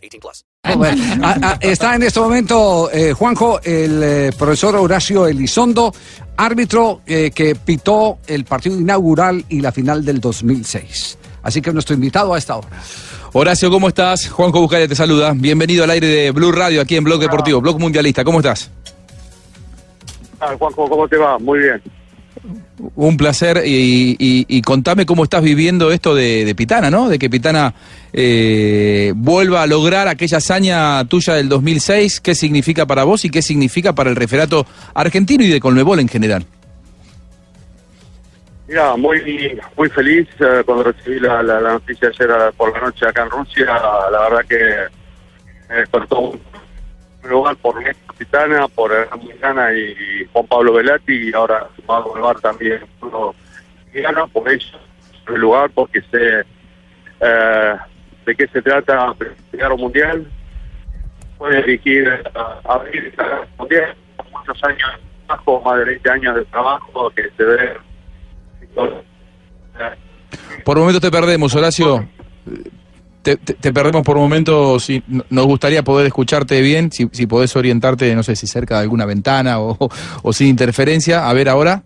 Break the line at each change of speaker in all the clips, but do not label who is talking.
18 plus.
Bueno, a- a- está en este momento, eh, Juanjo, el eh, profesor Horacio Elizondo, árbitro eh, que pitó el partido inaugural y la final del 2006. Así que nuestro invitado a esta hora.
Horacio, ¿cómo estás? Juanjo Buscalia te saluda. Bienvenido al aire de Blue Radio aquí en Blog Deportivo, Blog Mundialista. ¿Cómo estás?
Ah, Juanjo, ¿cómo te va? Muy bien.
Un placer y, y- y contame cómo estás viviendo esto de, Pitana, ¿no? De que Pitana eh, vuelva a lograr aquella hazaña tuya del 2006. ¿Qué significa para vos y qué significa para el referato argentino y de Colmebol en general?
Mira, muy muy feliz eh, cuando recibí la, noticia ayer por la noche acá en Rusia. La verdad que me despertó un lugar por Néstor Capitana, por Hernán Milana y Juan Pablo Velati y ahora sumado al bar también Bruno Milano, por en el lugar porque sé eh, de qué se trata llegar un mundial. Puede dirigir a, a abrir mundial, muchos años de trabajo, más de 20 años de trabajo que se ve
Por momentos te perdemos, Horacio. Te, perdemos por momentos. Si, nos gustaría poder escucharte bien, si, si podés orientarte, no sé si cerca de alguna ventana o, sin interferencia. A ver ahora.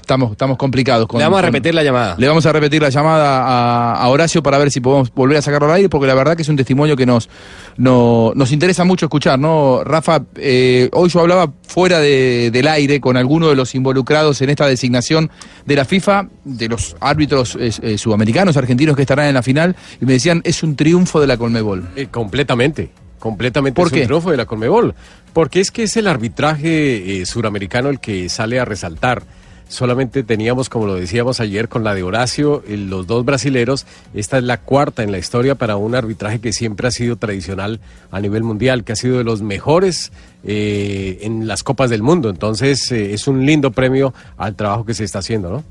Estamos, estamos complicados. Con,
Le vamos a
con-
repetir la llamada.
Le vamos a repetir la llamada a, a Horacio para ver si podemos volver a sacarlo al aire, porque la verdad que es un testimonio que nos, no- nos interesa mucho escuchar, ¿no? Rafa, eh, hoy yo hablaba fuera de- del aire con alguno de los involucrados en esta designación de la FIFA, de los árbitros eh, eh, sudamericanos, argentinos que estarán en la final, y me decían, es un triunfo de la Colmebol.
Eh, completamente. Completamente
¿Por
es
qué?
un triunfo de la Conmebol. Porque es que es el arbitraje eh, suramericano el que sale a resaltar. Solamente teníamos, como lo decíamos ayer, con la de Horacio, eh, los dos brasileros. Esta es la cuarta en la historia para un arbitraje que siempre ha sido tradicional a nivel mundial, que ha sido de los mejores eh, en las copas del mundo. Entonces, eh, es un lindo premio al trabajo que se está haciendo, ¿no?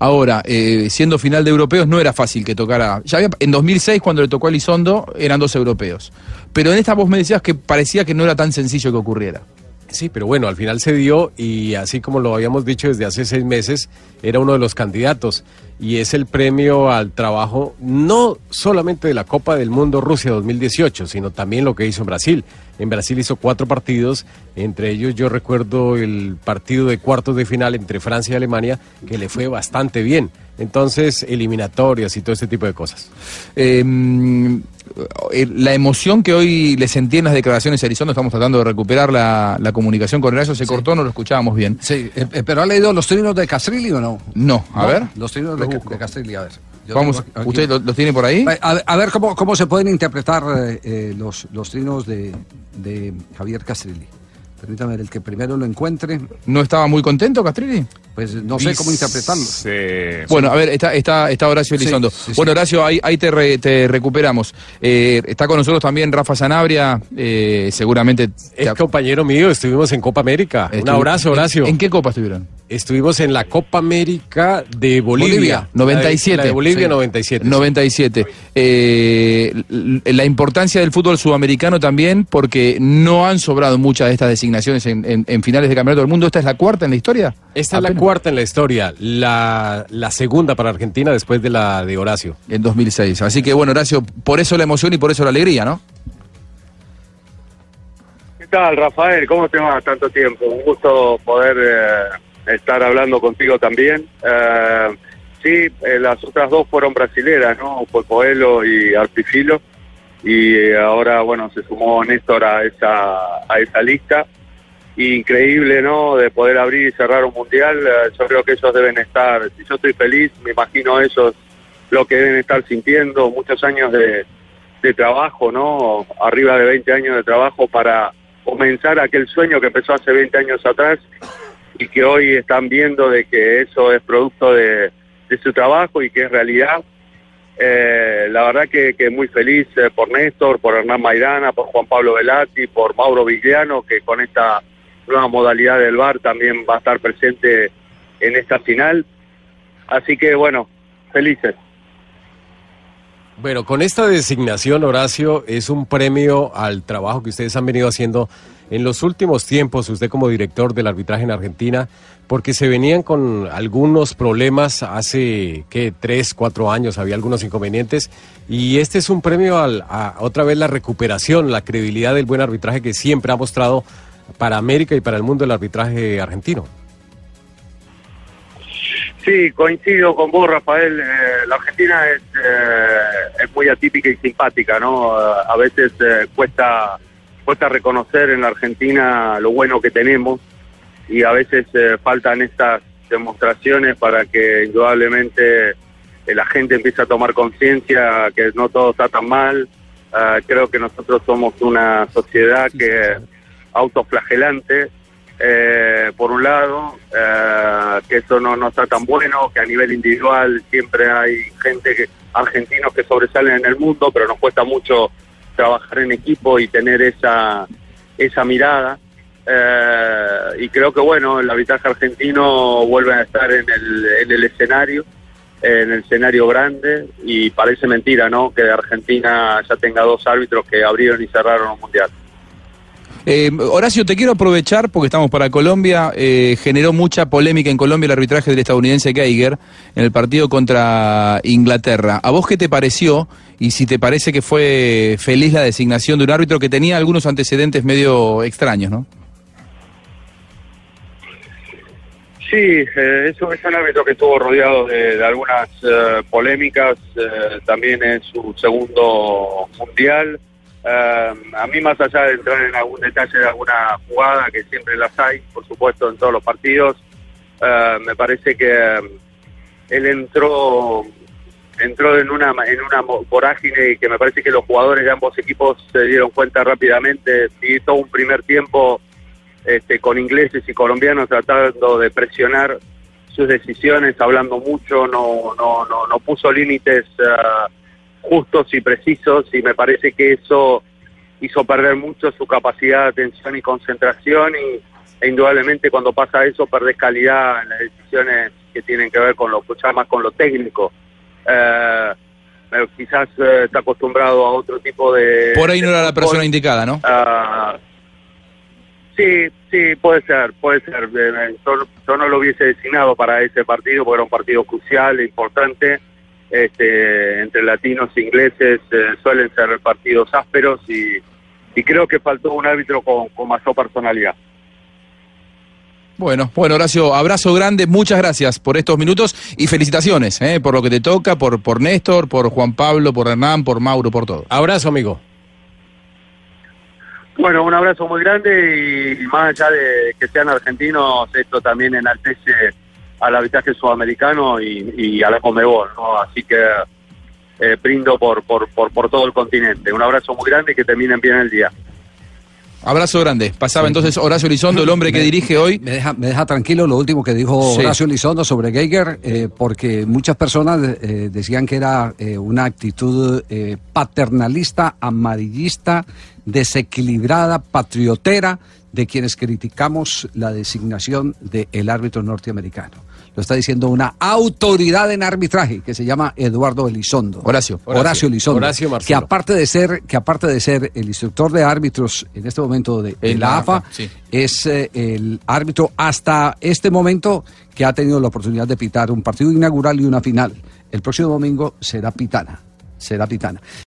Ahora, eh, siendo final de europeos, no era fácil que tocara. Ya había- en 2006, cuando le tocó a Elizondo, eran dos europeos. Pero en esta vos me decías que parecía que no era tan sencillo que ocurriera.
Sí, pero bueno, al final se dio y así como lo habíamos dicho desde hace seis meses, era uno de los candidatos y es el premio al trabajo no solamente de la Copa del Mundo Rusia 2018, sino también lo que hizo en Brasil. En Brasil hizo cuatro partidos, entre ellos yo recuerdo el partido de cuartos de final entre Francia y Alemania, que le fue bastante bien. Entonces, eliminatorias y todo este tipo de cosas.
Eh, mm, eh, la emoción que hoy le sentí en las declaraciones a Elizondo, estamos tratando de recuperar la, la comunicación con Horacio, se cortó, no lo escuchábamos bien.
Sí, eh, eh, pero ¿ha leído los trinos de Castrilli o no?
No, a
No,
ver.
Los trinos de, de Castrilli, a ver. Yo
Vamos,
aquí-
¿usted lo- los tiene por ahí?
A ver, a ver cómo, cómo se pueden interpretar eh, eh, los, los trinos de, de Javier Castrilli. Permítame ver, el que primero lo encuentre,
¿No estaba muy contento, Castrilli?
pues no sé cómo interpretarlo.
Bueno, a ver, está, está, está Horacio Elizondo.
sí, sí.
Bueno, Horacio, ahí, ahí te, re- te recuperamos. Eh, está con nosotros también Rafa Sanabria, eh, seguramente...
Es compañero mío, estuvimos en Copa América. Un abrazo, Horacio.
¿En, en qué copa estuvieron?
Estuvimos en la Copa América de Bolivia.
Bolivia,
97.
La de, la de Bolivia,
Sí.
97. sí.
97. Eh, la importancia del fútbol sudamericano también, porque no han sobrado muchas de estas designaciones en, en- en finales de campeonato del mundo. ¿Esta es la cuarta en la historia?
Esta es la cuarta en la historia, la, la segunda para Argentina después de la de Horacio.
En 2006. Así que bueno, Horacio, por eso la emoción y por eso la alegría, ¿no?
¿Qué tal, Rafael? ¿Cómo te va tanto tiempo? Un gusto poder eh, estar hablando contigo también. Eh, sí, eh, las otras dos fueron brasileras, ¿no? Fue Coelho y Arpifilo. Y ahora, bueno, se sumó Néstor a esa, a esa lista. Increíble, ¿no? De poder abrir y cerrar un mundial. Eh, yo creo que ellos deben estar, si yo estoy feliz, me imagino ellos lo que deben estar sintiendo, muchos años de, de trabajo, ¿no? Arriba de 20 años de trabajo para comenzar aquel sueño que empezó hace 20 años atrás y que hoy están viendo de que eso es producto de, su trabajo y que es realidad. Eh, la verdad que, que muy feliz eh, por Néstor, por Hernán Maidana, por Juan Pablo Velati, por Mauro Vigliano, que con esta nueva modalidad del VAR también va a estar presente en esta final. Así que bueno, felices.
Bueno, con esta designación, Horacio, es un premio al trabajo que ustedes han venido haciendo en los últimos tiempos, usted como director del arbitraje en Argentina, porque se venían con algunos problemas hace, ¿qué? Tres, cuatro años, había algunos inconvenientes, y este es un premio al, a otra vez la recuperación, la credibilidad del buen arbitraje que siempre ha mostrado para América y para el mundo el arbitraje argentino.
Sí, coincido con vos, Rafael. Eh, la Argentina es, eh, es muy atípica y simpática, ¿no? A veces eh, cuesta, cuesta reconocer en la Argentina lo bueno que tenemos y a veces eh, faltan estas demostraciones para que indudablemente eh, la gente empiece a tomar conciencia que no todo está tan mal. Ah, creo que nosotros somos una sociedad que autoflagelante, eh, por un lado, eh, que eso no, no está tan bueno, que a nivel individual siempre hay gente, que, argentinos que sobresalen en el mundo, pero nos cuesta mucho trabajar en equipo y tener esa, esa mirada. Eh, y creo que bueno, el arbitraje argentino vuelve a estar en el, en el escenario, en el escenario grande, y parece mentira, ¿no? Que Argentina ya tenga dos árbitros que abrieron y cerraron un mundial.
Eh, Horacio, te quiero aprovechar porque estamos para Colombia. Eh, generó mucha polémica en Colombia el arbitraje del estadounidense Geiger en el partido contra Inglaterra. ¿A vos qué te pareció? Y si te parece que fue feliz la designación de un árbitro que tenía algunos antecedentes medio extraños, ¿no?
Sí, eh, es un árbitro que estuvo rodeado de, de algunas eh, polémicas, eh, también en su segundo mundial. Eh, a mí, más allá de entrar en algún detalle de alguna jugada, que siempre las hay, por supuesto, en todos los partidos, eh, me parece que eh, él entró entró en una en una vorágine y que me parece que los jugadores de ambos equipos se dieron cuenta rápidamente. Sí, todo un primer tiempo este, con ingleses y colombianos tratando de presionar sus decisiones, hablando mucho, no, no, no, no puso límites ah, justos y precisos y me parece que eso hizo perder mucho su capacidad de atención y concentración y e indudablemente cuando pasa eso perdés calidad en las decisiones que tienen que ver con lo ya más con lo técnico. Eh, pero quizás eh, está acostumbrado a otro tipo de...
Por ahí no era la persona indicada, ¿no?
Ah, sí, sí, puede ser, puede ser. Eh, Yo, yo no lo hubiese designado para ese partido porque era un partido crucial, importante. Este, entre latinos e ingleses eh, suelen ser partidos ásperos y, y creo que faltó un árbitro con, con mayor personalidad.
Bueno, bueno, Horacio, abrazo grande, muchas gracias por estos minutos y felicitaciones eh, por lo que te toca, por, por Néstor, por Juan Pablo, por Hernán, por Mauro, por todo.
Abrazo, amigo.
Bueno, un abrazo muy grande y, y más allá de que sean argentinos, esto también enaltece al arbitraje sudamericano y, y a la Comebol, ¿no? Así que eh, brindo por, por, por, por todo el continente. Un abrazo muy grande y que terminen bien el día.
Abrazo grande. Pasaba entonces Horacio Elizondo, el hombre que
Me-
dirige hoy.
Me deja, me deja tranquilo lo último que dijo
Sí.
Horacio Elizondo sobre Geiger, eh, porque muchas personas eh, decían que era eh, una actitud eh, paternalista, amarillista, desequilibrada, patriotera de quienes criticamos la designación del árbitro norteamericano. Lo está diciendo una autoridad en arbitraje que se llama Eduardo Elizondo.
Horacio.
Horacio,
Horacio.
Elizondo.
Horacio
que
Marcelo.
aparte de ser, que aparte de ser el instructor de árbitros en este momento de, de
En la
AFA,
AFA, sí.
es eh, el árbitro hasta este momento que ha tenido la oportunidad de pitar un partido inaugural y una final. El próximo domingo será Pitana. Será Pitana.